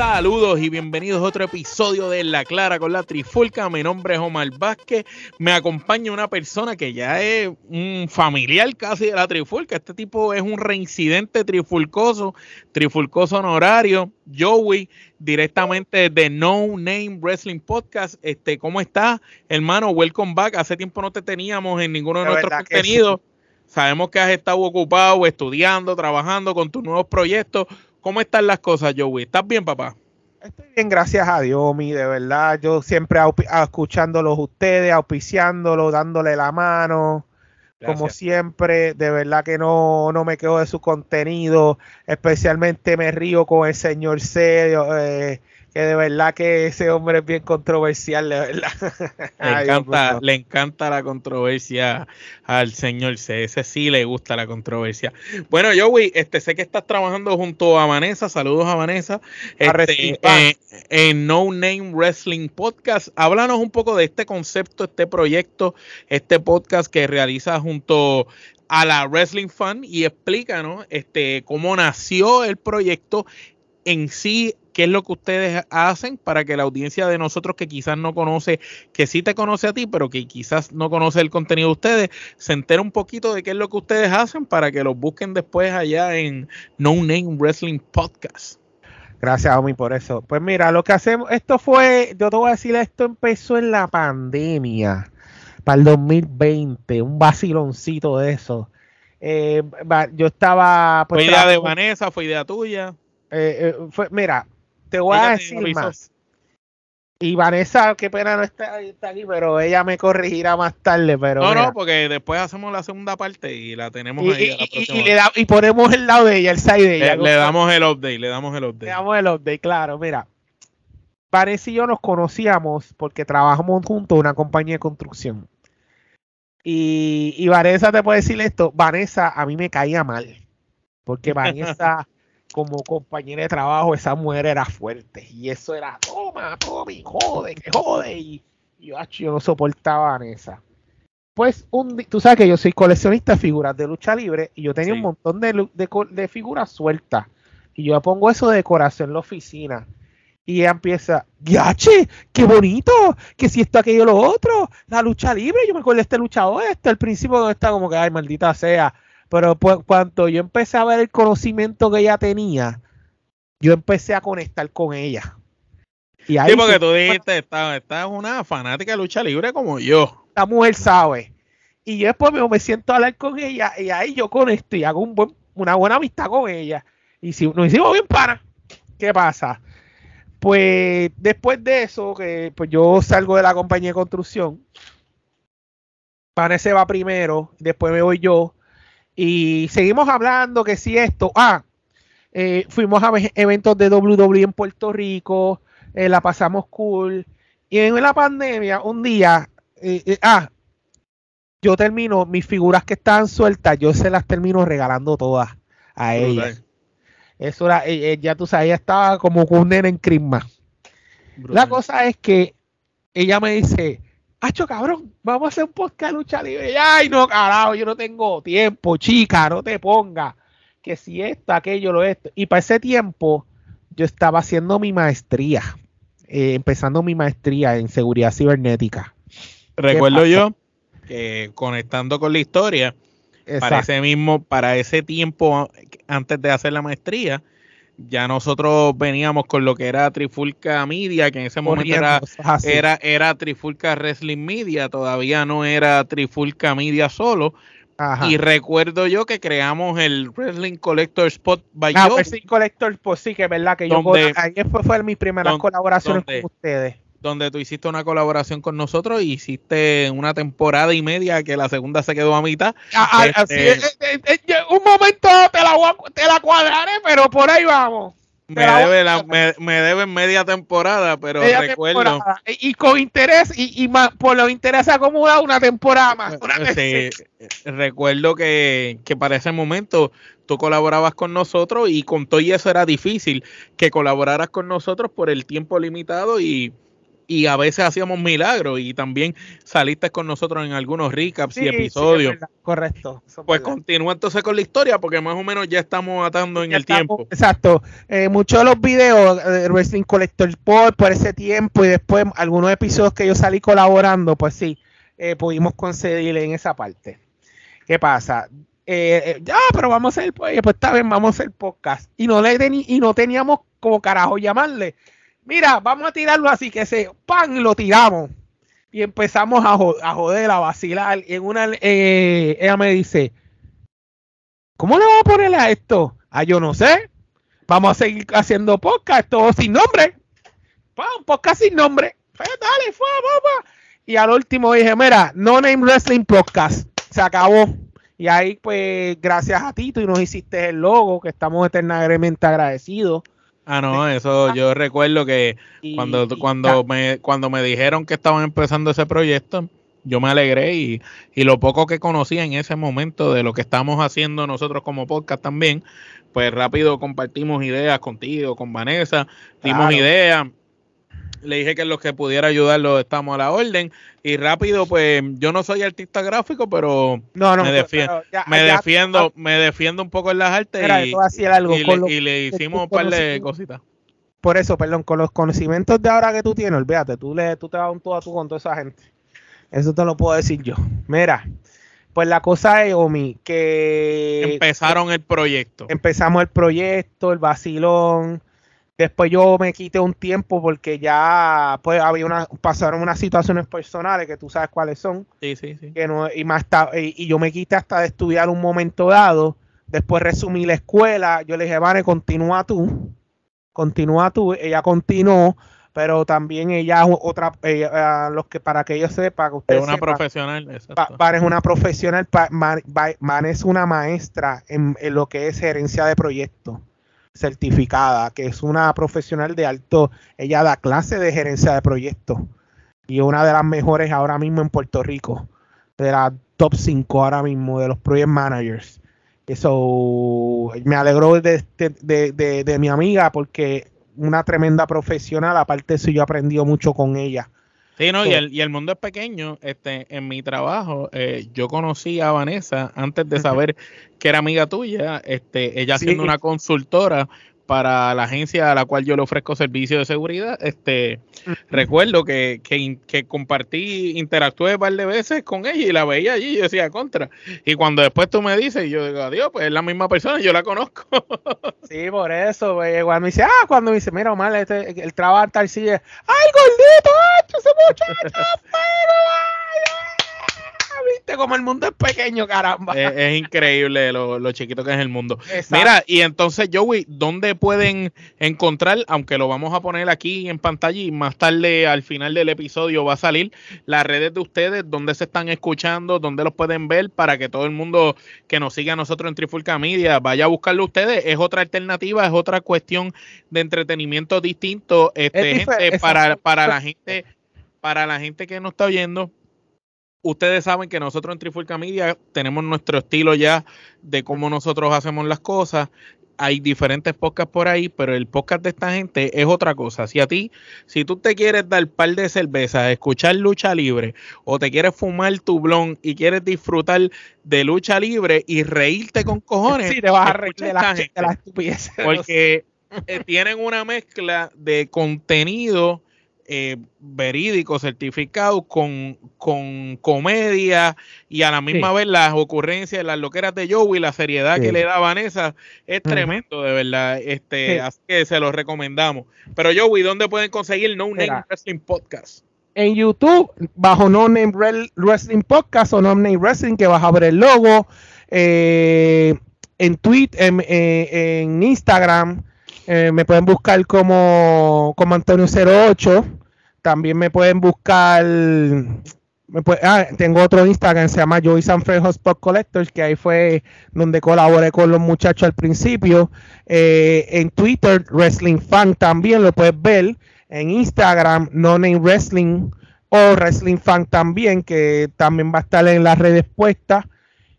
Saludos y bienvenidos a otro episodio de La Clara con la Trifulca. Mi nombre es Omar Vázquez. Me acompaña una persona que ya es un familiar casi de la Trifulca. Este tipo es un reincidente trifulcoso, trifulcoso honorario. Joey, directamente de No Name Wrestling Podcast. Este, ¿Cómo estás, hermano? Welcome back. Hace tiempo no te teníamos en ninguno de, nuestros contenidos. Sabemos que has estado ocupado estudiando, trabajando con tus nuevos proyectos. ¿Cómo están las cosas, Joey? ¿Estás bien, papá? Estoy bien, gracias a Dios, mi, de verdad. Yo siempre escuchándolos ustedes, auspiciándolos, dándole la mano. Como siempre, de verdad que no, no me quedo de su contenido. Especialmente me río con el señor C. Eh, que de verdad que ese hombre es bien controversial, de verdad. Le encanta, le encanta la controversia al señor C. Ese sí le gusta la controversia. Bueno, Joey, este, sé que estás trabajando junto a Vanessa. Saludos a Vanessa. Este, eh, en No Name Wrestling Podcast. Háblanos un poco de este concepto, este proyecto, este podcast que realiza junto a la Wrestling Fan y explícanos este, cómo nació el proyecto en sí qué es lo que ustedes hacen para que la audiencia de nosotros que quizás no conoce, que sí te conoce a ti, pero que quizás no conoce el contenido de ustedes, se entere un poquito de qué es lo que ustedes hacen para que los busquen después allá en No Name Wrestling Podcast. Gracias, Omi, por eso. Pues mira, lo que hacemos, esto fue, yo te voy a decir, esto empezó en la pandemia, para el 2020, un vaciloncito de eso. Eh, yo estaba... Pues, ¿Fue idea de Vanessa? ¿Fue idea tuya? Eh, eh, fue, mira, te voy a decir más. Y Vanessa, qué pena no está, aquí, pero ella me corregirá más tarde. Pero no, no, porque después hacemos la segunda parte y la tenemos y, ahí. Y, le y, ponemos el lado de ella, el side de ella. Le, damos el update, le damos el update. Le damos el update, claro. Mira, Vanessa y yo nos conocíamos porque trabajamos juntos en una compañía de construcción. Y, y Vanessa te puede decir esto, Vanessa a mí me caía mal. Porque Vanessa como compañera de trabajo, esa mujer era fuerte. Y eso era, toma, toma, jode, que jode. Y, yo, yo no soportaba a Vanessa. Pues un, tú sabes que yo soy coleccionista de figuras de lucha libre y yo tenía un montón de, de, figuras sueltas. Y yo pongo eso de decoración en la oficina. Y ella empieza, ¡Yache! ¡Qué bonito! Que si esto, aquello, lo otro. La lucha libre. Yo me acuerdo de este luchador, este, al principio está como que, ay, maldita sea pero pues, cuando yo empecé a ver el conocimiento que ella tenía, yo empecé a conectar con ella. Y ahí sí, porque tú dijiste, esta, es una fanática de lucha libre como yo. La mujer sabe. Y yo después me, siento a hablar con ella y ahí yo conecto y hago un buen, una buena amistad con ella. Y si nos hicimos bien para, ¿qué pasa? Pues después de eso, que pues yo salgo de la compañía de construcción, Vanessa va primero, después me voy yo, y seguimos hablando que si esto, ah, eh, fuimos a eventos de WWE en Puerto Rico, eh, la pasamos cool. Y en la pandemia, un día, eh, ah, yo termino, mis figuras que estaban sueltas, yo se las termino regalando todas a ella. Eso era, ya tú sabes, ella estaba como con un nene en crisma. La cosa es que ella me dice, Hacho, cabrón, vamos a hacer un podcast de lucha libre. Ay, no, carajo, yo no tengo tiempo, chica, no te ponga. Que si esto, aquello, lo esto. Y para ese tiempo, yo estaba haciendo mi maestría, eh, empezando mi maestría en seguridad cibernética. Recuerdo yo que conectando con la historia, para ese mismo, para ese tiempo antes de hacer la maestría, ya nosotros veníamos con lo que era Trifulca Media, que en ese momento era, era, era, Trifulca Wrestling Media, todavía no era Trifulca Media solo. Y recuerdo yo que creamos el Wrestling Collector Spot by ah, Wrestling Collector Spot, sí, que es verdad que yo ahí fue, fue mis primeras colaboraciones con ustedes donde tú hiciste una colaboración con nosotros y hiciste una temporada y media que la segunda se quedó a mitad. Ah, ah, este, eh, eh, eh, un momento te la, te la cuadraré, pero por ahí vamos. Me, debe la, me, deben media temporada, pero recuerdo. Y, con interés, y, y más, por los intereses acumulados, una temporada más. sí, recuerdo que, que para ese momento tú colaborabas con nosotros y con todo y eso era difícil que colaboraras con nosotros por el tiempo limitado y y a veces hacíamos milagros y también saliste con nosotros en algunos recaps y episodios. correcto. Pues continúa entonces con la historia porque más o menos ya estamos atando en el tiempo. Exacto. Eh, muchos de los videos de Wrestling Collector por, por ese tiempo y después algunos episodios que yo salí colaborando, pues sí, eh, pudimos concederle en esa parte. ¿Qué pasa? Eh, ya, pero vamos a hacer, pues, pues vamos a hacer podcast. Y no, le y no teníamos como carajo llamarle mira, vamos a tirarlo así, que se, pan, lo tiramos. Y empezamos a, joder, a vacilar. Y en una, eh, ella me dice, ¿cómo le vamos a ponerle a esto? Ah, yo no sé. Vamos a seguir haciendo podcast, todo sin nombre. Pan, podcast sin nombre. Pues dale. Y al último dije, mira, No Name Wrestling Podcast. Se acabó. Y ahí, pues, gracias a ti, tú nos hiciste el logo, que estamos eternamente agradecidos. Ah, no, eso yo recuerdo que cuando, cuando, me, cuando me dijeron que estaban empezando ese proyecto, yo me alegré y, y, lo poco que conocía en ese momento de lo que estamos haciendo nosotros como podcast también, pues rápido compartimos ideas contigo, con Vanessa, dimos ideas le dije que los que pudiera ayudarlo estamos a la orden. Y rápido, pues yo no soy artista gráfico, pero me, defiendo, me, defiendo me defiendo un poco en las artes y, le, hicimos un par de cositas. Por eso, perdón, con los conocimientos de ahora que tú tienes, olvídate, tú, le, tú te vas un todo a tú con toda esa gente. Eso te lo puedo decir yo. Mira, pues la cosa es, Omi, que... Empezaron el proyecto. Empezamos el proyecto, el vacilón Después yo me quité un tiempo porque ya pues había una, pasaron unas situaciones personales que tú sabes cuáles son. Sí, sí, sí. Que no, y, más y, yo me quité hasta de estudiar un momento dado. Después resumí la escuela. Yo le dije, Vane, continúa tú. Continúa tú. Ella continuó, pero también ella otra, eh, los que para que ellos sepan, que usted es una profesional. Vane es una profesional. Vane es una maestra en, en lo que es gerencia de proyectos certificada, que es una profesional de alto, ella da clase de gerencia de proyectos y una de las mejores ahora mismo en Puerto Rico, de la top 5 ahora mismo de los project managers. Eso me alegró de, de, de, mi amiga porque una tremenda profesional, aparte de eso yo he aprendido mucho con ella. Sí, no, y el, y el mundo es pequeño. Este, en mi trabajo, eh, yo conocí a Vanessa antes de saber que era amiga tuya. Este, ella siendo una consultora para la agencia a la cual yo le ofrezco servicio de seguridad. Este, recuerdo que, que, que, compartí, interactué un par de veces con ella y la veía allí y yo decía contra. Y cuando después tú me dices, yo digo, adiós, pues es la misma persona, yo la conozco. sí, por eso, pues, igual me dice, ah, cuando me dice, mira, Omar, este, el trabajo tal sigue, ay, gordito, ese muchacho, viste como el mundo es pequeño, caramba. Es, increíble lo, chiquito que es el mundo. Mira, y entonces, Joey, ¿dónde pueden encontrar, aunque lo vamos a poner aquí en pantalla y más tarde al final del episodio va a salir las redes de ustedes, dónde se están escuchando, dónde los pueden ver para que todo el mundo que nos siga a nosotros en Trifulca Media vaya a buscarlo ustedes? Es otra alternativa, es otra cuestión de entretenimiento distinto, este, gente, para, para la gente, para la gente que nos está oyendo ustedes saben que nosotros en Trifulca Media tenemos nuestro estilo ya de cómo nosotros hacemos las cosas. Hay diferentes podcasts por ahí, pero el podcast de esta gente es otra cosa. Si a ti, si tú te quieres dar par de cervezas, escuchar lucha libre, o te quieres fumar tu blon y quieres disfrutar de lucha libre y reírte con cojones, sí, te vas a reír de la, estupidez. Porque eh, tienen una mezcla de contenido eh, verídico, certificado, con, con comedia y a la misma vez las ocurrencias, las loqueras de Joey, la seriedad que le da Vanessa, es tremendo, de verdad. Este, Así que se los recomendamos. Pero Joey, ¿dónde pueden conseguir No Name Wrestling Podcast? En YouTube, bajo No Name Wrestling Podcast o No Name Wrestling, que vas a ver el logo. Eh, en Twitter, en, eh, en Instagram, eh, me pueden buscar como, como Antonio08. También me pueden buscar. ah, tengo otro Instagram, se llama Joey Sanfredo Spot Collectors, que ahí fue donde colaboré con los muchachos al principio. Eh, en Twitter, Wrestling Fan también lo puedes ver. En Instagram, No Name Wrestling o Wrestling Fan también, que también va a estar en las redes puestas.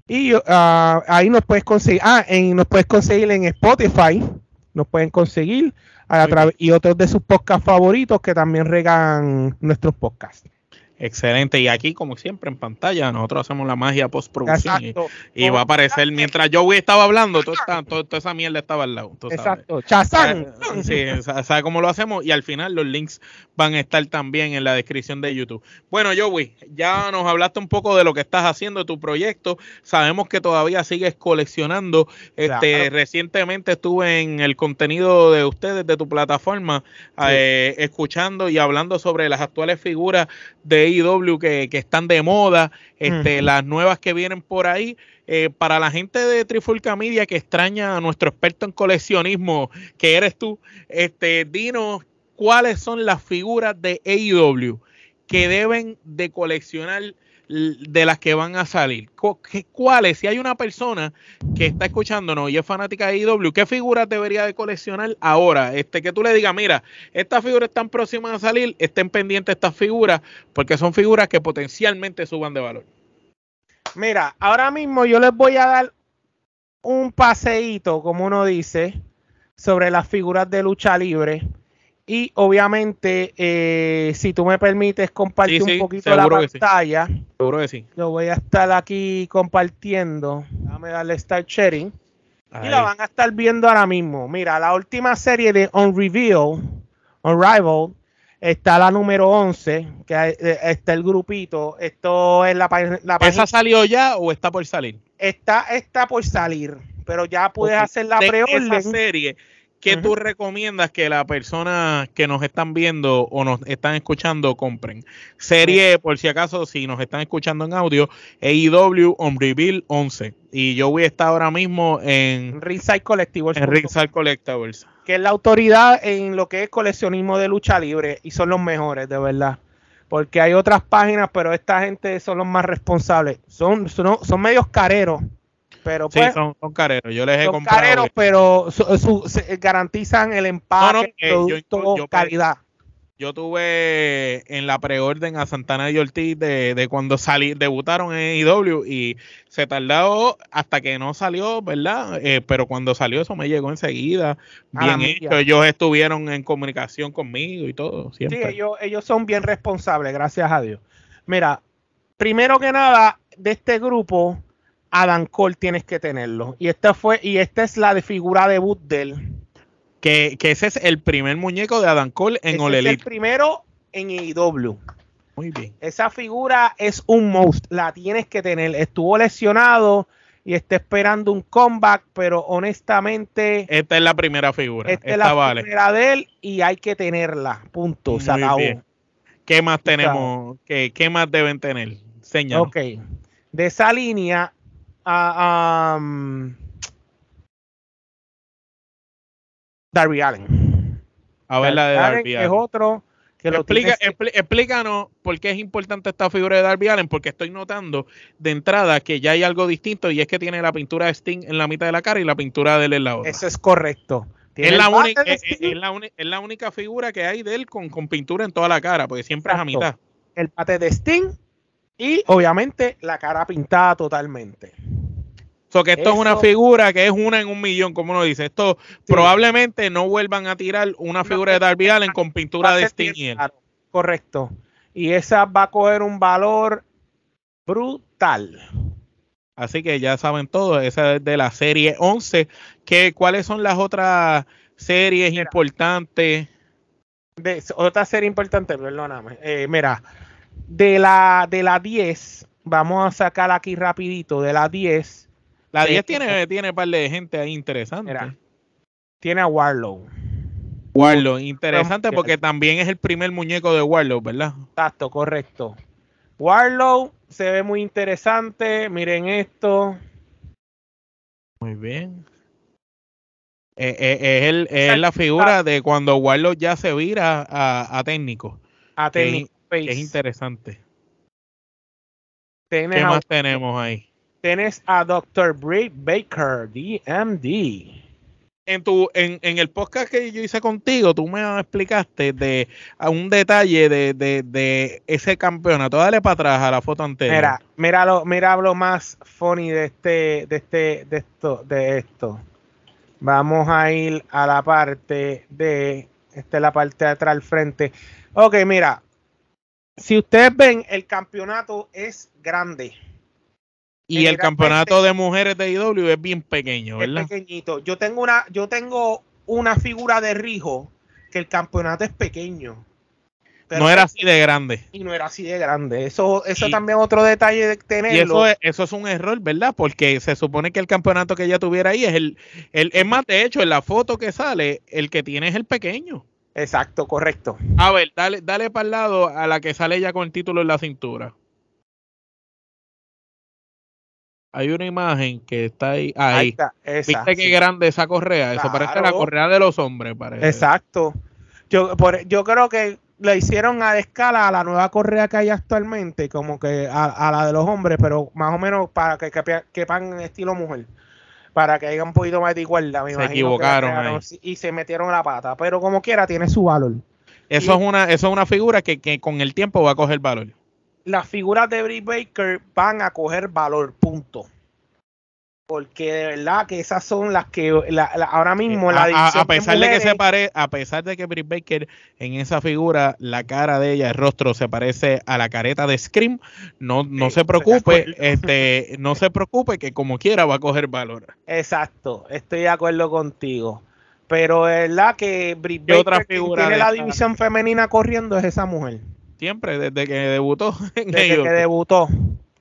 Y ah, ahí nos puedes conseguir. Ah, en, nos puedes conseguir en Spotify. Nos pueden conseguir y otros de sus podcasts favoritos que también regan nuestros podcasts. Excelente. Y aquí, como siempre, en pantalla, nosotros hacemos la magia postproducción. Y, y va a aparecer, mientras yo estaba hablando, toda, toda, esa mierda estaba al lado. Exacto. Chazán. Sí, ¿sabes cómo lo hacemos? Y al final los links van a estar también en la descripción de YouTube. Bueno, Joey, ya nos hablaste un poco de lo que estás haciendo, tu proyecto. Sabemos que todavía sigues coleccionando. Este, Recientemente estuve en el contenido de ustedes, de tu plataforma, eh, escuchando y hablando sobre las actuales figuras de AEW que, están de moda, este, las nuevas que vienen por ahí. Eh, para la gente de Trifulca Media que extraña a nuestro experto en coleccionismo, que eres tú, este, dinos cuáles son las figuras de AEW que deben de coleccionar de las que van a salir. ¿Cuáles? Si hay una persona que está escuchándonos y es fanática de IW, ¿qué figuras debería de coleccionar ahora? Este, que tú le digas, mira, estas figuras están próximas a salir, estén pendientes estas figuras, porque son figuras que potencialmente suban de valor. Mira, ahora mismo yo les voy a dar un paseíto, como uno dice, sobre las figuras de lucha libre y obviamente, eh, si tú me permites compartir un poquito la pantalla, seguro que sí. Lo voy a estar aquí compartiendo. Déjame darle start sharing. Y la van a estar viendo ahora mismo. Mira, la última serie de On Reveal, está la número 11, que eh, está el grupito. Esto es la, la ¿Esa salió ya o está por salir? Está, está por salir, pero ya puedes hacer la preorden. Esa serie ¿Qué tú recomiendas que la persona que nos están viendo o nos están escuchando compren? Serie, por si acaso, si nos están escuchando en audio, AEW On Reveal 11. Y yo voy a estar ahora mismo en Ringside Collectibles. En Ringside Collectibles. Que es la autoridad en lo que es coleccionismo de lucha libre y son los mejores, de verdad. Porque hay otras páginas, pero esta gente son los más responsables. Son, son, son medios careros pero sí, pues, son, careros. Yo les he son careros, pero garantizan el empaque, producto, calidad. Yo tuve en la preorden a Santana y Ortiz de, cuando salí, debutaron en IW y se tardó hasta que no salió, ¿verdad? Eh, pero cuando salió eso me llegó enseguida, bien hecho. Ellos estuvieron en comunicación conmigo y todo, siempre. Sí, ellos, ellos son bien responsables, gracias a Dios. Mira, primero que nada, de este grupo, Adam Cole tienes que tenerlo. Y esta fue, y esta es la de figura debut de él. Que, ese es el primer muñeco de Adam Cole en All Es el primero en IW. Muy bien. Esa figura es un most, la tienes que tener. Estuvo lesionado y está esperando un comeback, pero honestamente. Esta es la primera figura. Esta, es la primera de él y hay que tenerla. Punto. Se acabó. ¿Qué más tenemos? ¿Qué, ¿Qué, más deben tener? Señor. Ok. De esa línea, a um, Darby Allen. A ver la de Darby Allen. Es otro que lo explícanos por qué es importante esta figura de Darby Allen, porque estoy notando de entrada que ya hay algo distinto y es que tiene la pintura de Sting en la mitad de la cara y la pintura de él en la otra. Eso es correcto. Es la, única, es, la única figura que hay de él con, con pintura en toda la cara, porque siempre es a mitad. El pate de Sting y obviamente la cara pintada totalmente. So que esto es una figura que es una en un millón, como uno dice. Esto probablemente no vuelvan a tirar una figura de Darby Allen con pintura de Sting. Correcto. Y esa va a coger un valor brutal. Así que ya saben todo, esa es de la serie 11. ¿Qué, ¿Cuáles son las otras series importantes? De, otra serie importante, perdóname. Eh, mira, de la, de la 10, vamos a sacar aquí rapidito, de la 10. La 10 tiene, tiene un par de gente ahí interesante. tiene a Warlow. Warlow, interesante porque también es el primer muñeco de Warlow, ¿verdad? Exacto, correcto. Warlow se ve muy interesante. Miren esto. Muy bien. Eh, eh, es, la figura de cuando Warlow ya se vira a, técnico. A técnico. Es interesante. ¿Qué más tenemos ahí? Tienes a Dr. Bray Baker, DMD. En, tu, en, en, el podcast que yo hice contigo, tú me explicaste de a un detalle de, de, de, ese campeonato. Dale para atrás a la foto anterior. Mira, mira lo, mira lo más funny de este, de este, de esto, de esto. Vamos a ir a la parte de. Esta es la parte de atrás al frente. Ok, mira. Si ustedes ven, el campeonato es grande. Y el campeonato de mujeres de IW es bien pequeño, ¿verdad? Es pequeñito. Yo tengo una, yo tengo una figura de Rijo que el campeonato es pequeño. no era así de grande. Y no era así de grande. Eso, eso también es otro detalle de tenerlo. Y eso es, eso es un error, ¿verdad? Porque se supone que el campeonato que ella tuviera ahí es el, el, es más, de hecho, en la foto que sale, el que tiene es el pequeño. Exacto, correcto. A ver, dale, dale para el lado a la que sale ya con el título en la cintura. hay una imagen que está ahí. Ahí. ¿Viste qué grande esa correa? Eso parece la correa de los hombres, parece. Exacto. Yo, por, yo creo que le hicieron a escala a la nueva correa que hay actualmente, como que a, la de los hombres, pero más o menos para que quepan en estilo mujer. Para que haya un poquito más de igualdad, me se equivocaron y se metieron la pata. Pero como quiera, tiene su valor. Eso, es, una, eso es una figura que, que con el tiempo va a coger valor las figuras de Britt Baker van a coger valor, punto. Porque de verdad que esas son las que ahora mismo la a, a, pesar de, que se pare, a pesar de que Britt Baker en esa figura la cara de ella, el rostro se parece a la careta de Scream, no, no se preocupe, este, no se preocupe que como quiera va a coger valor. Exacto, estoy de acuerdo contigo. Pero es verdad que Britt Baker otra figura tiene la división femenina corriendo es esa mujer. Siempre, desde que debutó. desde que debutó.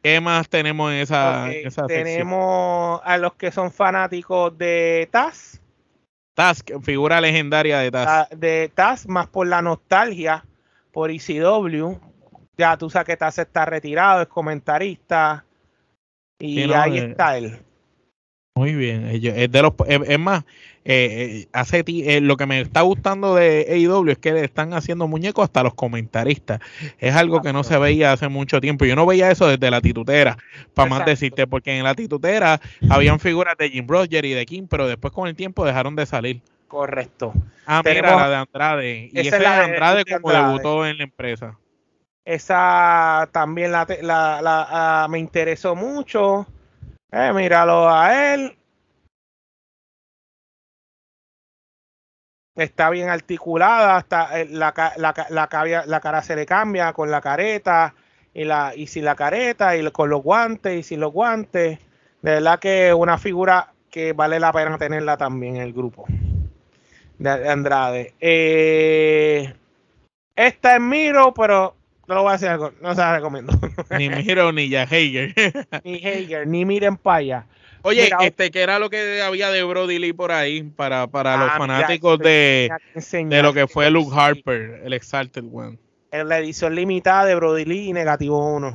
¿Qué más tenemos en esa, Tenemos a los que son fanáticos de Taz. Taz, figura legendaria de Taz. Ah, de Taz, más por la nostalgia, por ICW. Ya tú sabes que Taz está retirado, es comentarista. Y ahí eh, está él. Muy bien. Es, de los, es más, eh, eh, hace eh, lo que me está gustando de AEW es que le están haciendo muñecos hasta los comentaristas. Es algo que no se veía hace mucho tiempo. Yo no veía eso desde la titutera, para más decirte, porque en la titutera habían figuras de Jim Roger y de Kim, pero después con el tiempo dejaron de salir. Correcto. Ah, mira, la de Andrade. Y esa es la de Andrade como debutó en la empresa. Esa también la, la, ah, me interesó mucho. Eh, míralo a él. Está bien articulada, hasta eh, la, la, la, la, cara se le cambia con la careta y la y sin la careta y con los guantes y sin los guantes. De verdad que una figura que vale la pena tenerla también en el grupo de Andrade. Eh, esta es Miro, pero no lo voy a hacer algo, no se la recomiendo. Ni Miro ni ya Hager. ni Hager, ni Miren Paya. Oye, este, ¿qué era lo que había de Brody Lee por ahí para, para los ah, fanáticos de, de lo que fue Luke Harper, el Exalted One? En la edición limitada de Brody Lee y negativo 1.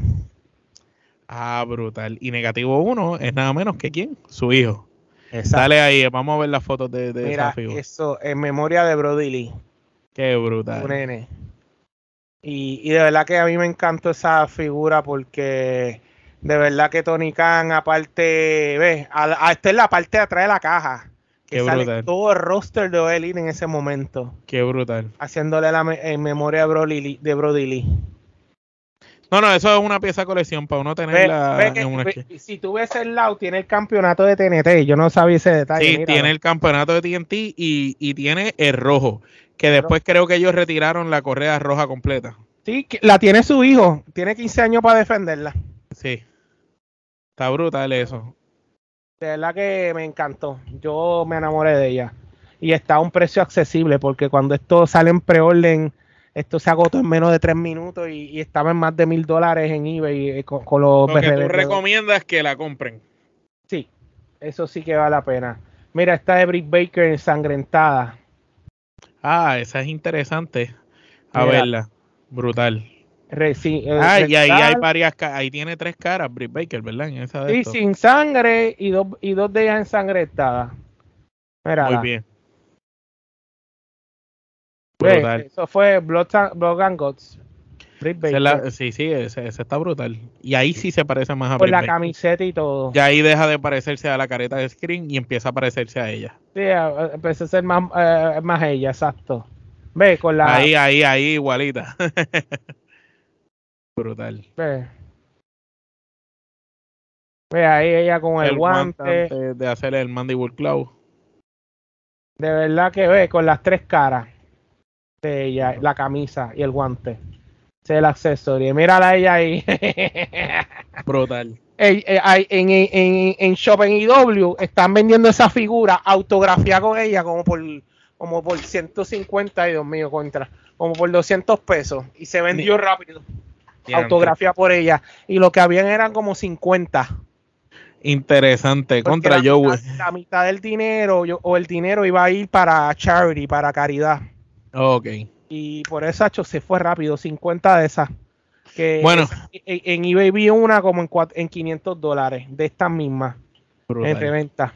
Ah, brutal. Y negativo 1 es nada menos que quién? Su hijo. Exacto. Dale ahí, vamos a ver las fotos de, de Mira, Eso, en memoria de Brody Lee. Qué brutal. nene. Y, y de verdad que a mí me encantó esa figura porque de verdad que Tony Khan, aparte, ve, a, esta es la parte de atrás de la caja. Que Qué sale todo el roster de OL en ese momento. Qué brutal. Haciéndole la en memoria de Brody, de Brody Lee. No, no, eso es una pieza de colección para uno tenerla en una Si tú ves el lado, tiene el campeonato de TNT. Yo no sabía ese detalle. Sí, tiene el campeonato de TNT y, y tiene el rojo. Que después creo que ellos retiraron la correa roja completa. Sí, la tiene su hijo. Tiene 15 años para defenderla. Sí. Está brutal eso. De verdad que me encantó. Yo me enamoré de ella. Y está a un precio accesible porque cuando esto sale en preorden, esto se agotó en menos de tres minutos y, estaba en más de mil dólares en eBay eh, con, los Lo que tú recomiendas que la compren. Sí, eso sí que vale la pena. Mira, esta de Brick Baker ensangrentada. Ah, esa es interesante. A verla. Brutal. Eh, ah, y ahí hay varias, ahí tiene tres caras, Britt Baker, ¿verdad? En esa sí, sin sangre y dos, y dos de ellas ensangrentadas. Muy bien. Brutal. Eso fue Blood, Blood and Guts. sí, sí, ese, está brutal. Y ahí sí se parece más a Con la camiseta y todo. Y ahí deja de parecerse a la careta de Screen y empieza a parecerse a ella. Sí, empieza a ser más, eh, más ella, exacto. Ve, con la... Ahí, ahí, ahí, igualita. Brutal. Ve. Ve ahí ella con el, guante. de hacer el Mandible Claw. De verdad que ve con las tres caras de ella, la camisa y el guante. Es el accesorio. Mírala a ella ahí. Brutal. en, en, en, Shopping IW están vendiendo esa figura autografiada con ella como por como por 150 y Dios mío contra como por 200 pesos y se vendió rápido autografía por ella. Y lo que habían eran como 50 interesante contra la Joe la mitad del dinero o el dinero iba a ir para charity para caridad. Ok. Y por eso hecho se fue rápido 50 de esas. Bueno. en, eBay vi una como en, en 500 dólares de estas mismas en reventa.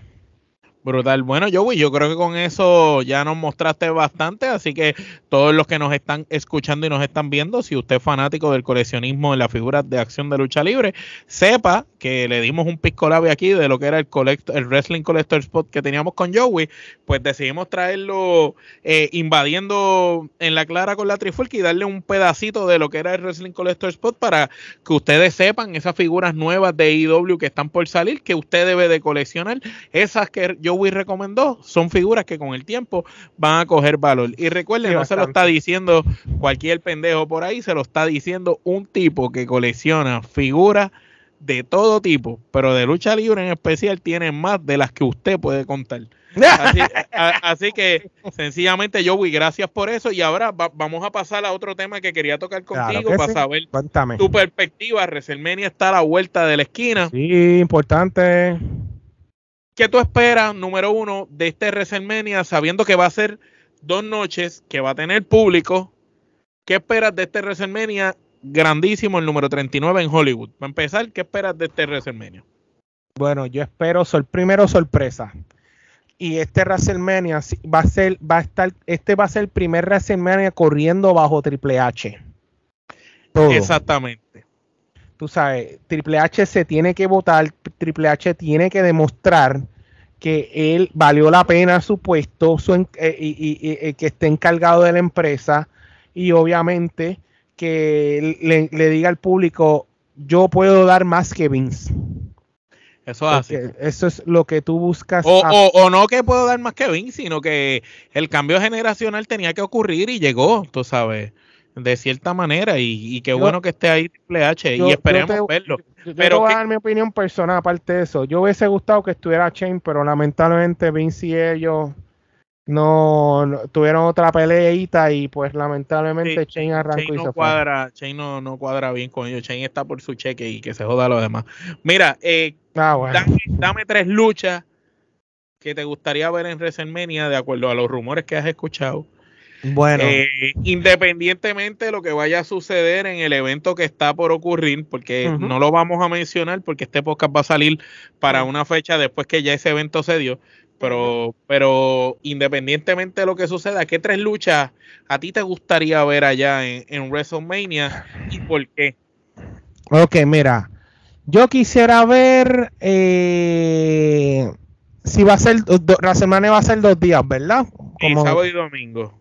Brutal. Bueno, Joey, yo creo que con eso ya nos mostraste bastante, así que todos los que nos están escuchando y nos están viendo, si usted es fanático del coleccionismo en las figuras de acción de lucha libre, sepa que le dimos un pisco aquí de lo que era el, el Wrestling Collector Spot que teníamos con Joey, pues decidimos traerlo eh, invadiendo en la clara con la Trifulca y darle un pedacito de lo que era el Wrestling Collector Spot para que ustedes sepan esas figuras nuevas de IW que están por salir, que usted debe de coleccionar, esas que yo Joey recomendó son figuras que con el tiempo van a coger valor. Y recuerden, no se lo está diciendo cualquier pendejo por ahí, se lo está diciendo un tipo que colecciona figuras de todo tipo, pero de lucha libre en especial tiene más de las que usted puede contar. Así, que sencillamente Joey, gracias por eso y ahora vamos a pasar a otro tema que quería tocar contigo para saber tu perspectiva. WrestleMania está a la vuelta de la esquina. Sí, importante. ¿Qué tú esperas, número uno, de este WrestleMania, sabiendo que va a ser dos noches, que va a tener público? ¿Qué esperas de este WrestleMania grandísimo, el número 39 en Hollywood? Para empezar, ¿qué esperas de este WrestleMania? Bueno, yo espero sol, primero sorpresa. Y este WrestleMania va a ser, va a estar, este va a ser el primer WrestleMania corriendo bajo Triple H. Exactamente tú sabes, Triple H se tiene que votar, Triple H tiene que demostrar que él valió la pena su puesto eh, y, eh, que esté encargado de la empresa y obviamente que le, diga al público, yo puedo dar más que Vince. Eso es así. Eso es lo que tú buscas. O, o, no que puedo dar más que Vince, sino que el cambio generacional tenía que ocurrir y llegó, tú sabes de cierta manera y, qué bueno que esté ahí Triple H y esperemos verlo. pero voy a dar mi opinión personal aparte de eso. Yo hubiese gustado que estuviera Chain pero lamentablemente Vince y ellos no, tuvieron otra peleita y pues lamentablemente Chain arrancó y no se cuadra, Chain no, no, cuadra bien con ellos. Chain está por su cheque y que se joda lo demás. Mira, eh, ah, dame, dame tres luchas que te gustaría ver en WrestleMania de acuerdo a los rumores que has escuchado bueno. Eh, independientemente de lo que vaya a suceder en el evento que está por ocurrir, porque no lo vamos a mencionar, porque este podcast va a salir para una fecha después que ya ese evento se dio. Pero, pero independientemente de lo que suceda, ¿qué tres luchas a ti te gustaría ver allá en, WrestleMania y por qué? Ok, mira, yo quisiera ver eh, si va a ser, WrestleMania va a ser dos días, ¿verdad? Como, sábado y domingo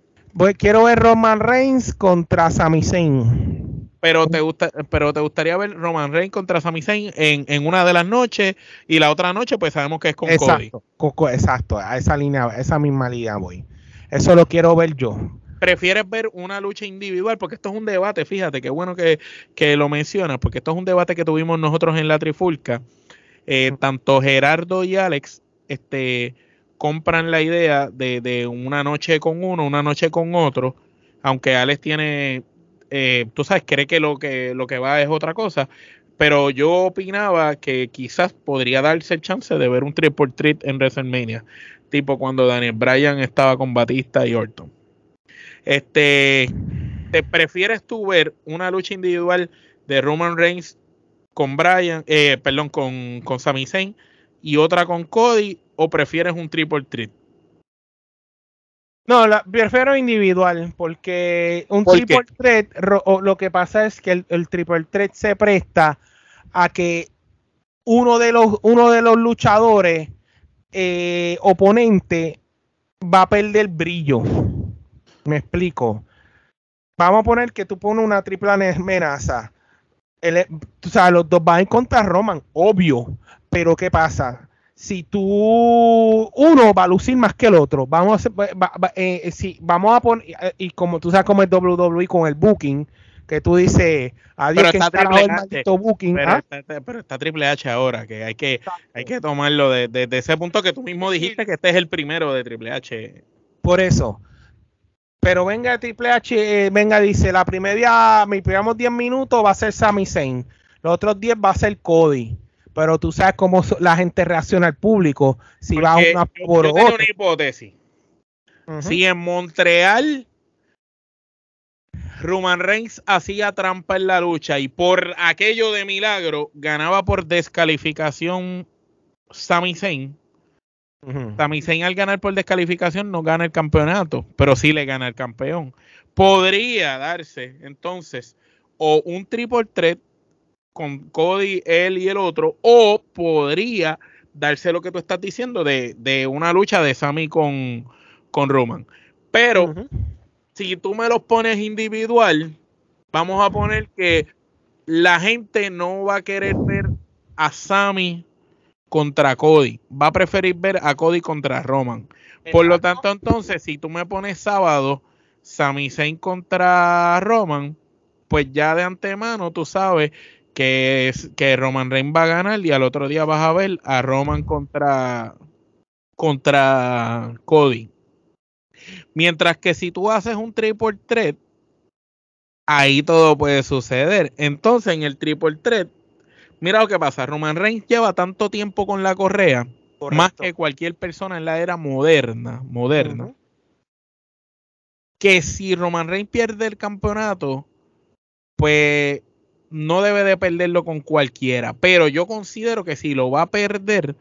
quiero ver Roman Reigns contra Sami Zayn. Pero te gusta, pero te gustaría ver Roman Reigns contra Sami Zayn en, una de las noches y la otra noche pues sabemos que es con exacto, Cody. exacto, a esa línea, a esa misma línea voy. Eso lo quiero ver yo. ¿Prefieres ver una lucha individual? Porque esto es un debate, fíjate, qué bueno que, que lo mencionas, porque esto es un debate que tuvimos nosotros en la Trifulca. Eh, tanto Gerardo y Alex, este, compran la idea de, una noche con uno, una noche con otro, aunque Alex tiene, eh, tú sabes, cree que lo, que lo que va es otra cosa, pero yo opinaba que quizás podría darse el chance de ver un triple threat en WrestleMania, tipo cuando Daniel Bryan estaba con Batista y Orton. Este, ¿te prefieres tú ver una lucha individual de Roman Reigns con Bryan, eh, perdón, con, con Sami Zayn y otra con Cody o prefieres un triple threat? No, la, prefiero individual, porque un triple threat, lo que pasa es que el, triple threat se presta a que uno de los, uno de los luchadores eh, oponente va a perder brillo. Me explico. Vamos a poner que tú pones una triple amenaza. El, o sea, los dos van contra Roman, obvio. Pero ¿qué pasa? Si tú uno va a lucir más que el otro, vamos a hacer, eh, si vamos a poner eh, y como tú sabes como el WWE con el booking que tú dices adiós Pero que está está Triple el H, maldito booking Pero, ¿ah? está, pero está Triple H ahora, que hay que, hay que tomarlo desde de, ese punto que tú mismo dijiste que este es el primero de Triple H. por eso. Pero venga Triple H eh, venga dice la primera mis primeros 10 minutos va a ser Sami Zayn. Los otros 10 va a ser Cody pero tú sabes cómo la gente reacciona al público si va a una yo- por yo tengo otra una hipótesis. Si en Montreal Roman Reigns hacía trampa en la lucha y por aquello de milagro ganaba por descalificación Sami Zayn. Ujú. Sami Zayn al ganar por descalificación no gana el campeonato, pero sí le gana el campeón. Podría darse entonces o un triple threat con Cody, él y el otro, o podría darse lo que tú estás diciendo de, de una lucha de Sami con, con Roman. Pero si tú me los pones individual, vamos a poner que la gente no va a querer ver a Sami contra Cody, va a preferir ver a Cody contra Roman. Por lo tanto, entonces, si tú me pones sábado Sami Zayn contra Roman, pues ya de antemano tú sabes que, es, que Roman Reigns va a ganar y al otro día vas a ver a Roman contra, contra Cody. Mientras que si tú haces un triple threat, ahí todo puede suceder. Entonces, en el triple threat, mira lo que pasa. Roman Reigns lleva tanto tiempo con la correa, más Correcto. que cualquier persona en la era moderna, moderna, que si Roman Reigns pierde el campeonato, pues no debe de perderlo con cualquiera. Pero yo considero que si lo va a perder,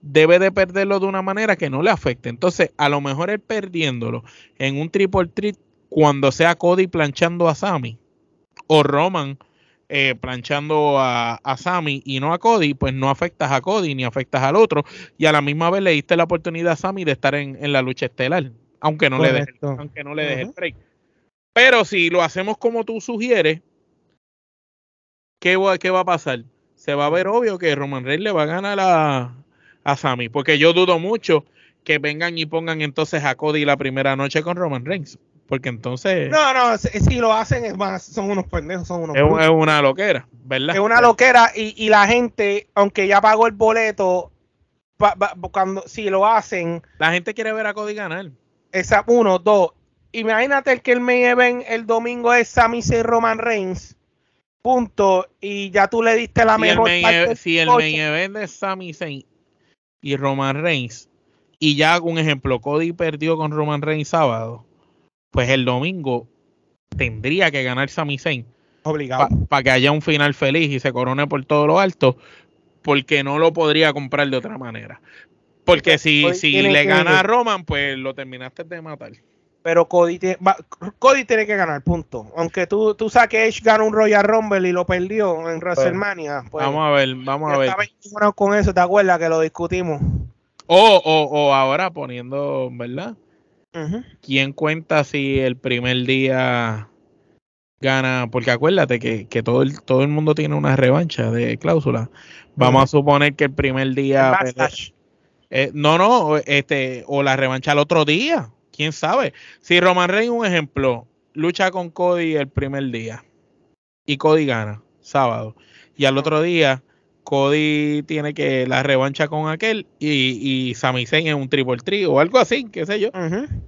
debe de perderlo de una manera que no le afecte. Entonces, a lo mejor él perdiéndolo en un triple threat cuando sea Cody planchando a Sami o Roman eh, planchando a, a Sami y no a Cody, pues no afectas a Cody ni afectas al otro. Y a la misma vez le diste la oportunidad a Sami de estar en, en la lucha estelar, aunque no le deje, aunque no le deje el break. Pero si lo hacemos como tú sugieres, ¿qué va, qué va a pasar? Se va a ver obvio que Roman Reigns le va a ganar a, a Sami, porque yo dudo mucho que vengan y pongan entonces a Cody la primera noche con Roman Reigns, porque entonces No, no, si, si lo hacen es más, son unos pendejos, son unos es, es una loquera, ¿verdad? Es una loquera y, y la gente, aunque ya pagó el boleto, pa- pa- cuando si lo hacen, La gente quiere ver a Cody ganar. esa uno, dos. Imagínate que el main event el domingo es Sami Zayn Roman Reigns. Punto. Y ya tú le diste la Si mejor parte e- si el main event es Sami Zayn y Roman Reigns, y ya un ejemplo, Cody perdió con Roman Reigns sábado, pues el domingo tendría que ganar Sami Zayn Obligado. para que haya un final feliz y se corone por todo lo alto, porque no lo podría comprar de otra manera. Porque si, si le gana a Roman, pues lo terminaste de matar. Pero Cody, tiene- va- Cody tiene que ganar, punto. Aunque tú, tú sabes que Edge ganó un Royal Rumble y lo perdió en WrestleMania. Pues, vamos a ver, vamos a ver. estaba con eso, ¿te acuerdas que lo discutimos? O, o, o ahora poniendo, ¿verdad? ¿Quién cuenta si el primer día gana? Porque acuérdate que, que todo, el, todo el mundo tiene una revancha de cláusula. Vamos a suponer que el primer día. El eh, no, no, este, o la revancha al otro día. ¿Quién sabe? Si Roman Reigns, un ejemplo, lucha con Cody el primer día y Cody gana sábado. Y al otro día Cody tiene que la revancha con aquel y, y Sami Zayn es un triple tree o algo así, qué sé yo.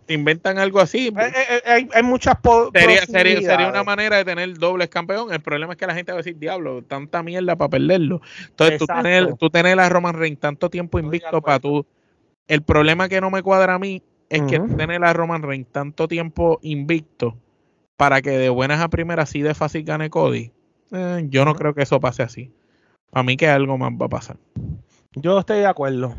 Inventan algo así. Eh, eh, eh, Hay, hay muchas Sería, sería, sería una manera de tener dobles campeón. El problema es que la gente va a decir, diablo, tanta mierda para perderlo. Entonces, tú tener, tú tener a Roman Reigns tanto tiempo invicto para tú. El problema que no me cuadra a mí es que tener a Roman Reigns tanto tiempo invicto para que de buenas a primeras así de fácil gane Cody. Eh, yo no creo que eso pase así. Para mí que algo más va a pasar. Yo estoy de acuerdo.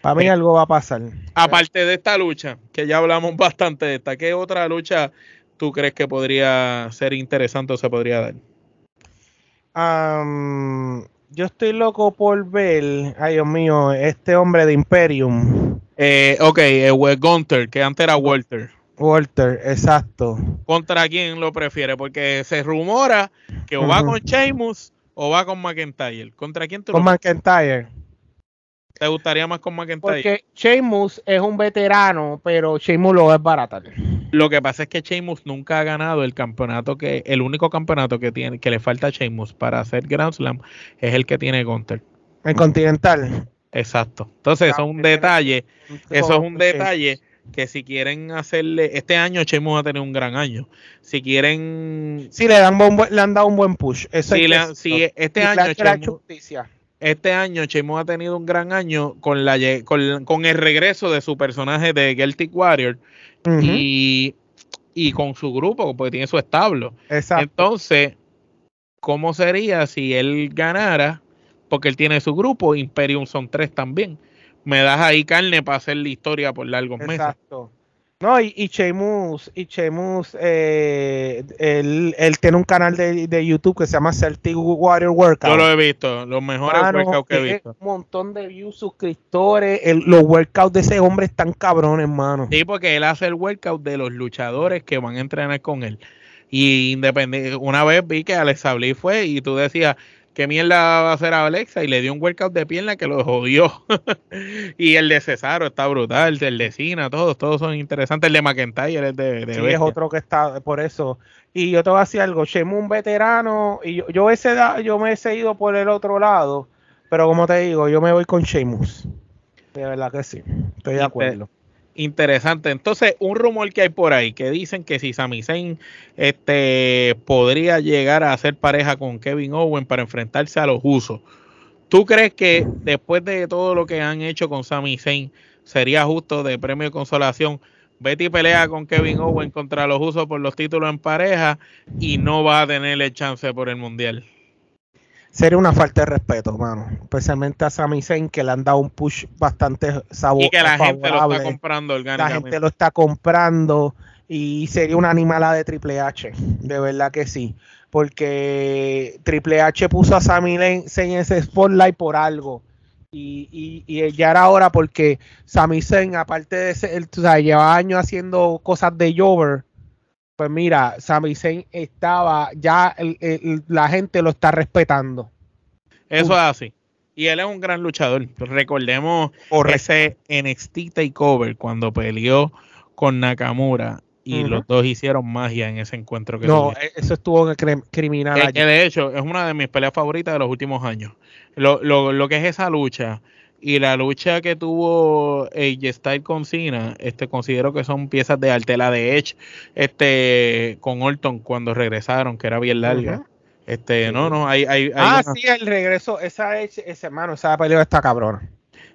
Para mí Eh, algo va a pasar. Aparte de esta lucha, que ya hablamos bastante de esta, ¿qué otra lucha tú crees que podría ser interesante o se podría dar? Yo estoy loco por ver, ay Dios mío, este hombre de Imperium, Eh, ok, eh, Gunther, que antes era Walter. Walter, exacto. ¿Contra quién lo prefiere? Porque se rumora que o va con Sheamus o va con McIntyre. ¿Contra quién tú Con lo McIntyre. ¿Te gustaría más con McIntyre? Porque Sheamus es un veterano, pero Sheamus lo es barato. Lo que pasa es que Sheamus nunca ha ganado el campeonato que, el único campeonato que tiene, que le falta a Sheamus para hacer Grand Slam es el que tiene Gunter. El Continental. Exacto. Entonces, eso es un detalle. Eso es un detalle que si quieren hacerle, este año Sheamus va a tener un gran año. Si quieren, Sí, le, dan buen- le han dado un buen push. Eso si le- este Y año justicia. este año Sheamus ha tenido un gran año con la con, con el regreso de su personaje de Guilty Warrior y, y con su grupo, porque tiene su establo. Exacto. Entonces, ¿cómo sería si él ganara? Porque él tiene su grupo, Imperium son tres también. Me das ahí carne para hacer la historia por largos meses. Exacto. No, y, y Sheamus, y Sheamus, eh, él, él tiene un canal de, de YouTube que se llama Celtic Warrior Workout. Yo lo he visto, los mejores Mano, workouts que he visto. Un montón de views, suscriptores. el- los workouts de ese hombre están cabrones, hermano. Sí, porque él hace el workout de los luchadores que van a entrenar con él. Y independiente, una vez vi que Bliss fue y tú decías, ¿qué mierda va a hacer Alexa? Y le dio un workout de pierna que lo jodió. y el de Cesaro está brutal, el de Cena, todos, todos son interesantes. El de McIntyre es de, de Sí, es otro que está por eso. Y yo te voy a decir algo, Sheamus un veterano, y yo, yo, ese da- yo me he seguido por el otro lado, pero como te digo, yo me voy con Sheamus. De verdad que sí, estoy de acuerdo. Interesante. Entonces, un rumor que hay por ahí que dicen que si Sami Zayn este, podría llegar a hacer pareja con Kevin Owen para enfrentarse a los usos. ¿Tú crees que después de todo lo que han hecho con Sami Zayn sería justo de premio de consolación? Betty pelea con Kevin Owen contra los usos por los títulos en pareja y no va a tener el chance por el mundial. Sería una falta de respeto, mano. Especialmente a Sami Zayn, que le han dado un push bastante sabor. Y que la gente lo está comprando La gente lo está comprando y sería una animalada de Triple H, de verdad que sí, porque Triple H puso a Sami Zayn en ese spotlight por algo y, y, y ya era hora porque Sami Zayn, aparte de ser, él, tú sabes, lleva años haciendo cosas de Jover, pues mira, Sami Zayn estaba, ya el- el- la gente lo está respetando. Eso es así. Y él es un gran luchador. Recordemos ese NXT Takeover cuando peleó con Nakamura y los dos hicieron magia en ese encuentro que No, tuvieron. e- eso estuvo criminal. Eh, allí. de hecho es una de mis peleas favoritas de los últimos años. Lo, lo, lo que es esa lucha y la lucha que tuvo AJ Styles con Cena, este, considero que son piezas de arte. La de Edge este, con Orton cuando regresaron, que era bien larga. Este, no, no, hay, hay, hay Ah, una- sí, el regreso, esa es, ese hermano, esa pelea está cabrona.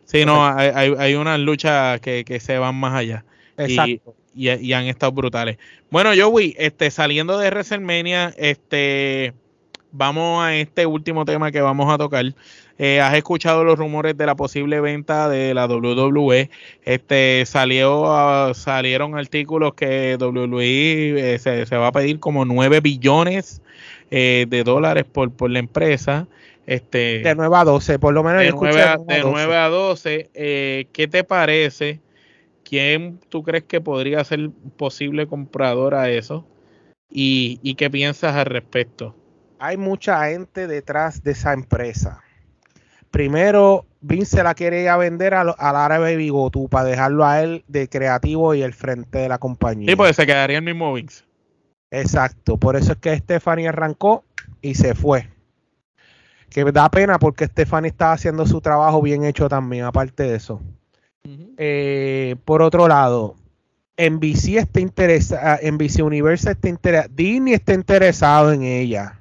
Sí, no, hay, hay, hay unas luchas que, que se van más allá. Exacto. Y, y han estado brutales. Bueno, Joey, este, saliendo de WrestleMania, este, vamos a este último tema que vamos a tocar. Eh, ¿Has escuchado los rumores de la posible venta de la WWE? Este, salió, ah, salieron artículos que WWE eh, se, se va a pedir como 9 billones eh, de dólares por, por la empresa. Este, de 9 a 12, por lo menos de yo escuché 9 a, de de 12. 9 a 12, eh, ¿qué te parece? ¿Quién tú crees que podría ser posible comprador a eso? ¿Y, y qué piensas al respecto? Hay mucha gente detrás de esa empresa. Primero, Vince la quiere ir a vender al, al árabe Bigotú para dejarlo a él de creativo y el frente de la compañía. Sí, pues se quedaría el mismo Vince. Exacto, por eso es que Stephanie arrancó y se fue. Que da pena porque Stephanie estaba haciendo su trabajo bien hecho también, aparte de eso. Eh, por otro lado, NBC está interesada, NBC Universal está interesado, Disney está interesado en ella.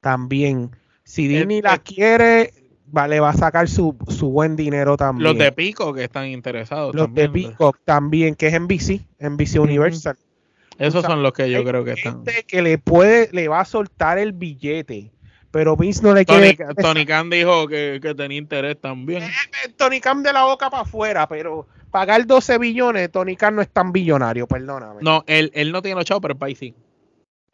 También. Si Disney la eh, quiere, va- le va a sacar su, su buen dinero también. Los de Pico que están interesados. Los de. Peacock también, que es NBC, NBC Universal. Esos son los que yo creo que están. gente que le puede, le va a soltar el billete, pero Vince no le Tony, quiere. Tony Khan dijo que, que tenía interés también. Eh, Tony Khan de la boca para afuera, pero pagar 12 billones, Tony Khan no es tan billonario, perdóname. No, él, él no tiene los chavos, pero el país sí.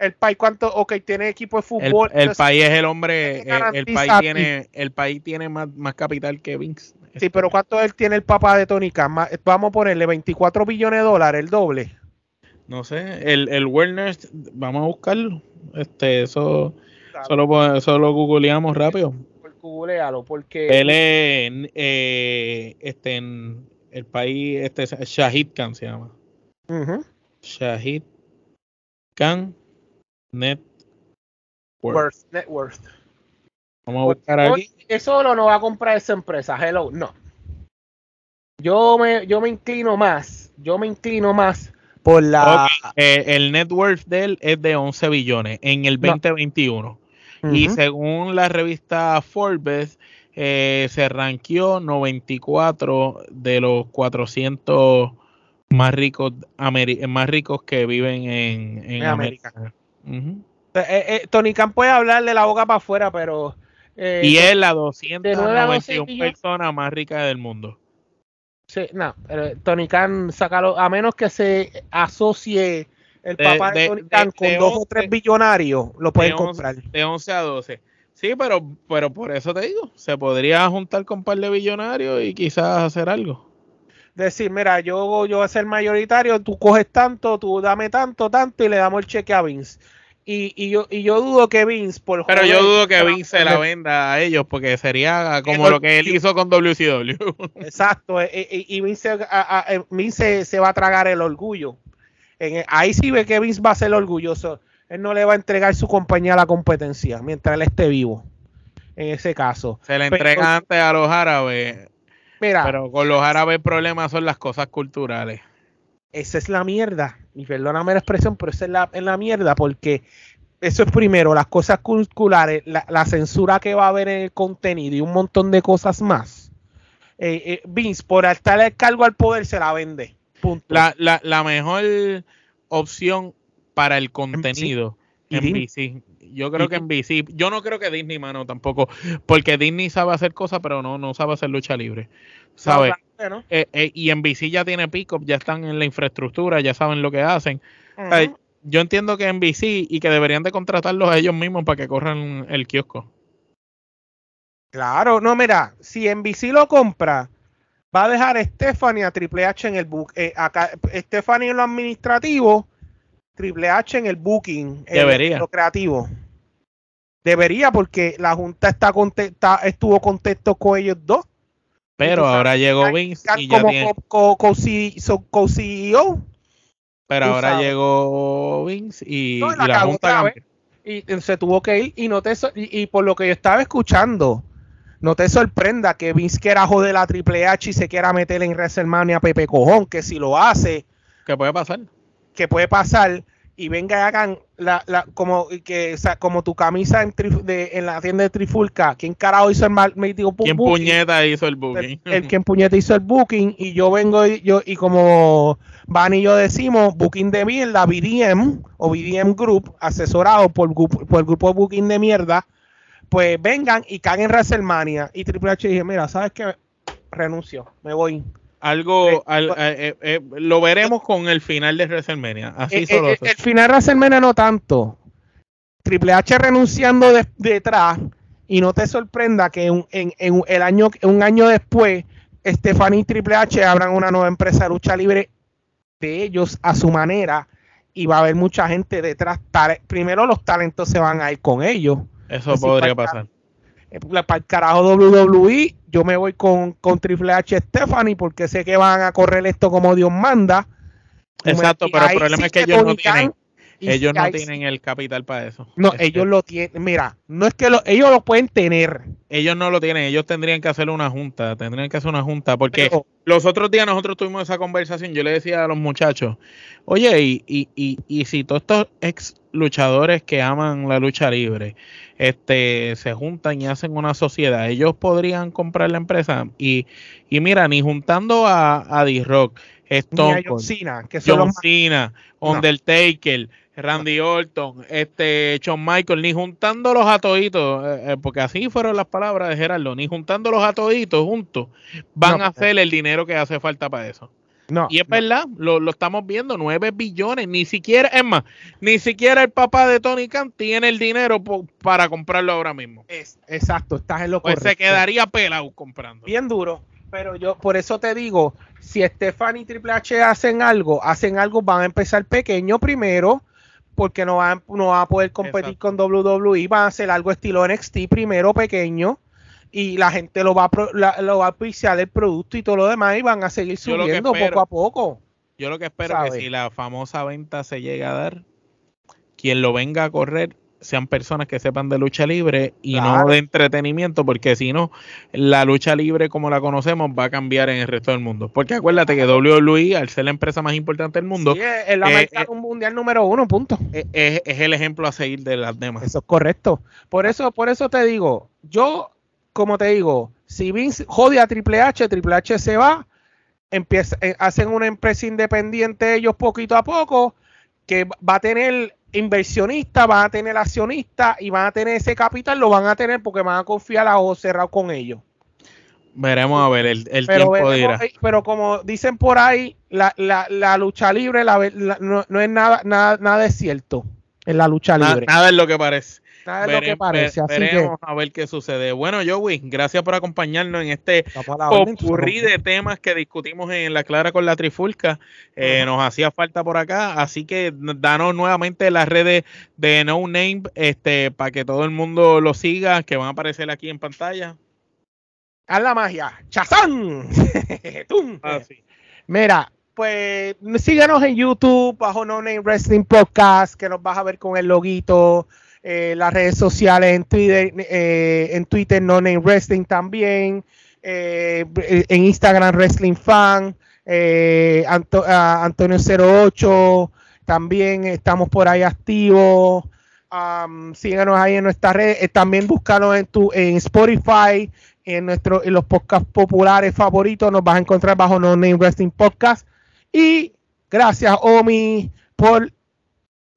El país, ¿cuánto? Ok, tiene equipo de fútbol. el entonces- país es el hombre, el país tiene, el país tiene más, más capital que Vince. Sí, pero ¿cuánto él tiene el papá de Tony Khan? Vamos a ponerle 24 billones de dólares, el doble. No sé, el, el Werner, vamos a buscarlo. Este, eso, solo, eso lo googleamos rápido. Googlealo, porque... Él es eh, este, en el país, este Shahid Khan se llama. Shahid Khan Net Worth. Net Worth. Vamos a buscar aquí. Eso no va a comprar esa empresa, hello, no. Yo me, yo me inclino más, yo me inclino más por la... Eh, el net worth de él es de 11 billones en el 2021. Y según la revista Forbes, eh, se ranqueó 94 de los 400 más ricos, más ricos que viven en, América. Eh, Tony Khan puede hablar de la boca para afuera, pero... y es la 291 persona más rica del mundo. Sí, no, pero Tony Khan, sácalo, a menos que se asocie el papá de, Tony Khan con dos o tres billonarios, lo pueden comprar. De 11 a 12. Sí, pero, pero por eso te digo, se podría juntar con un par de billonarios y quizás hacer algo. Decir, mira, yo, yo voy a ser mayoritario, tú coges tanto, tú dame tanto, tanto y le damos el cheque a Vince. Y, y, yo, y yo dudo que Vince, por Pero yo dudo que Vince se la venda a ellos, porque sería como lo que él hizo con WCW. Exacto, eh, eh, y, Vince, Vince, se va a tragar el orgullo. En, ahí sí ve que Vince va a ser orgulloso. Él no le va a entregar su compañía a la competencia mientras él esté vivo. En ese caso. Se le entrega antes a los árabes. Mira, pero con los árabes el problema son las cosas culturales esa es la mierda. Y perdóname la expresión, pero esa es la, la mierda porque eso es primero, las cosas culturales, la, censura que va a haber en el contenido y un montón de cosas más. Eh, eh, Vince, por estar el cargo al poder, se la vende. Punto. La, la, la mejor opción para el contenido en BC. Yo creo que en BC. Yo no creo que Disney, mano, tampoco. Porque Disney sabe hacer cosas, pero no, no sabe hacer lucha libre. ¿Sabes? Eh, eh, y en BC ya tiene pick-up, ya están en la infraestructura, ya saben lo que hacen. yo entiendo que en BC y que deberían de contratarlos a ellos mismos para que corran el kiosco. Claro, no, mira, si en BC lo compra, va a dejar a Stephanie a Triple H en el book. Eh, acá, Stephanie en lo administrativo, Triple H en el booking, Debería. En lo creativo. Debería, porque la Junta está, contenta, estuvo contento con ellos dos. Pero ahora llegó Vince y ya tiene... co-CEO. Pero ahora llegó Vince y, la, Junta y se tuvo que ir y no te y, por lo que yo estaba escuchando no te sorprenda que Vince quiera joder la Triple H y se quiera meter en WrestleMania a Pepe Cojón que si lo hace ¿Qué puede pasar que puede pasar y venga y hagan la, la, como que como tu camisa en, de, en la tienda de Trifulca, ¿quién carajo hizo el digo, ¿Quién puñeta hizo el booking? El, quien puñeta hizo el booking y yo vengo y yo y como Van y yo decimos booking de mierda, BDM o BDM Group, asesorado por, por el grupo de booking de mierda, pues vengan y caguen WrestleMania y Triple H dije, mira, ¿sabes qué? Renuncio, me voy algo eh, eh, lo veremos con el final de WrestleMania. Así eh, solo el, final de WrestleMania no tanto. Triple H renunciando detrás y no te sorprenda que en, el año, un año después Stephanie y Triple H abran una nueva empresa de lucha libre de ellos a su manera y va a haber mucha gente detrás. Primero los talentos se van a ir con ellos. Eso podría pasar. Para el carajo WWE yo me voy con, con Triple H Stephanie porque sé que van a correr esto como Dios manda. Exacto, pero el problema es que ellos no tienen, ellos no tienen el capital para eso. No, este, ellos lo tienen. Mira, no es que ellos lo pueden tener. Ellos no lo tienen. Ellos tendrían que hacer una junta. Tendrían que hacer una junta. Porque los otros días nosotros tuvimos esa conversación. Yo le decía a los muchachos, oye, y, y, y, y si todos estos ex luchadores que aman la lucha libre este, se juntan y hacen una sociedad, ellos podrían comprar la empresa y, y mira, ni juntando a, a D-Rock, Stone John Cena, que son John Cena, Undertaker, Randy Orton, este, Shawn Michael, ni juntándolos a toditos, eh, eh, porque así fueron las palabras de Gerardo, ni juntándolos a toditos juntos, van a hacer el dinero que hace falta para eso. No, y es verdad, lo, lo, estamos viendo, 9 billones, ni siquiera, es más, ni siquiera el papá de Tony Khan tiene el dinero para comprarlo ahora mismo. Es, exacto, estás en lo pues se quedaría pelado comprando. Bien duro, pero yo por eso te digo, si Stephanie y Triple H hacen algo, hacen algo, van a empezar pequeño primero, porque no van, no van a poder competir con WWE, van a hacer algo estilo NXT primero pequeño, y la gente lo va a, lo va a apreciar el producto y todo lo demás y van a seguir subiendo poco a poco. Yo lo que espero es que si la famosa venta se llega a dar, quien lo venga a correr sean personas que sepan de lucha libre y no de entretenimiento, porque si no, la lucha libre como la conocemos va a cambiar en el resto del mundo. Porque acuérdate que WWE, al ser la empresa más importante del mundo, es la eh, eh, mundial número uno, punto. Eh, es, es, el ejemplo a seguir de las demás. Eso es correcto. Por eso, por eso te digo, yo, como te digo, si Vince jode a Triple H, Triple H se va, empieza, hacen una empresa independiente ellos poquito a poco, que va a tener inversionistas, van a tener accionistas y van a tener ese capital, lo van a tener porque van a confiar a ojos cerrados con ellos. Veremos a ver, el, tiempo dirá. Pero como dicen por ahí, la, lucha libre no, es nada, nada, nada de cierto en la lucha libre. nada es lo que parece. Nada lo que parece. veremos a ver qué sucede. Bueno, Joey, gracias por acompañarnos en este popurrí de temas que discutimos en La Clara con la Trifulca. Eh, nos hacía falta por acá, así que danos nuevamente las redes de No Name este, para que todo el mundo lo siga, que van a aparecer aquí en pantalla. Haz la magia. ¡Chazán! Ah, Mira, pues síganos en YouTube bajo No Name Wrestling Podcast, que nos vas a ver con el loguito eh, las redes sociales en Twitter, eh, en Twitter No Name Wrestling también, eh, en Instagram Wrestling Fan, Antonio08, también estamos por ahí activos. síganos ahí en nuestra red, también búscanos en tu en Spotify, en nuestro en los podcasts populares favoritos, nos vas a encontrar bajo No Name Wrestling Podcast. Y gracias, Omi, por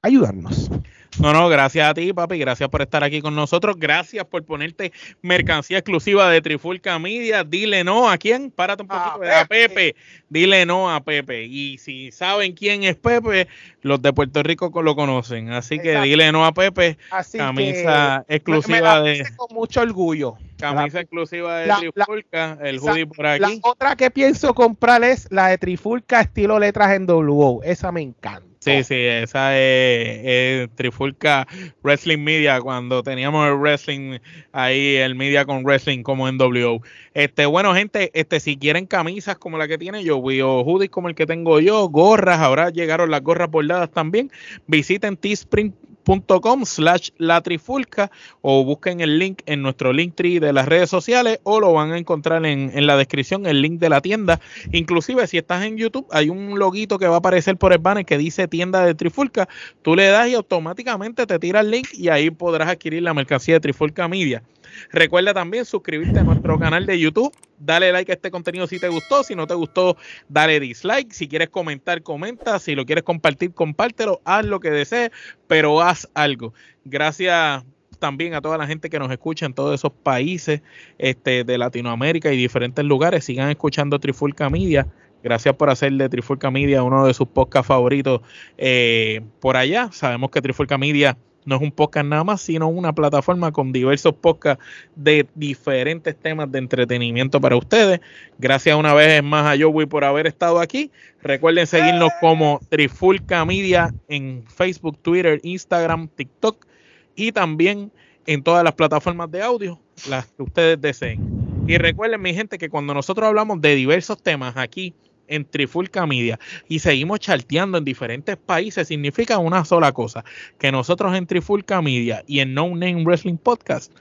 ayudarnos. No, no, gracias a ti, papi. Gracias por estar aquí con nosotros. Gracias por ponerte mercancía exclusiva de Trifulca Media. Dile no a quién. Párate un poquito. A, Pepe. Dile no a Pepe. Y si saben quién es Pepe, los de Puerto Rico lo conocen. Así que dile no a Pepe. camisa exclusiva de. Con mucho orgullo. Camisa exclusiva de Trifulca. el hoodie por aquí. La otra que pienso comprar es la de Trifulca estilo letras en WO. Esa me encanta. Sí, sí, esa es, Trifulca Wrestling Media, cuando teníamos el wrestling ahí, el media con wrestling como en W. Este, bueno, gente, este, si quieren camisas como la que tiene yo, o hoodies como el que tengo yo, gorras, ahora llegaron las gorras bordadas también, visiten Teespring com slash la trifulca o busquen el link en nuestro link tree de las redes sociales o lo van a encontrar en, en, la descripción el link de la tienda. Inclusive si estás en YouTube hay un loguito que va a aparecer por el banner que dice tienda de trifulca. Tú le das y automáticamente te tira el link y ahí podrás adquirir la mercancía de trifulca media Recuerda también suscribirte a nuestro canal de YouTube, dale like a este contenido si te gustó, si no te gustó, dale dislike, si quieres comentar, comenta, si lo quieres compartir, compártelo, haz lo que desees, pero haz algo. Gracias también a toda la gente que nos escucha en todos esos países este, de Latinoamérica y diferentes lugares. Sigan escuchando Trifulca Media. Gracias por hacer de Trifulca Media uno de sus podcasts favoritos eh, por allá. Sabemos que Trifulca Media no es un podcast nada más, sino una plataforma con diversos podcasts de diferentes temas de entretenimiento para ustedes. Gracias una vez más a Joey por haber estado aquí. Recuerden seguirnos como Trifulca Media en Facebook, Twitter, Instagram, TikTok y también en todas las plataformas de audio, las que ustedes deseen. Y recuerden, mi gente, que cuando nosotros hablamos de diversos temas aquí, en Trifulca Media y seguimos charteando en diferentes países, significa una sola cosa, que nosotros en Trifulca Media y en No Name Wrestling Podcast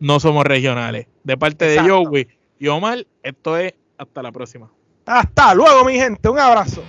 no somos regionales. De parte de Joey y Omar, esto es hasta la próxima. Hasta luego, mi gente. Un abrazo.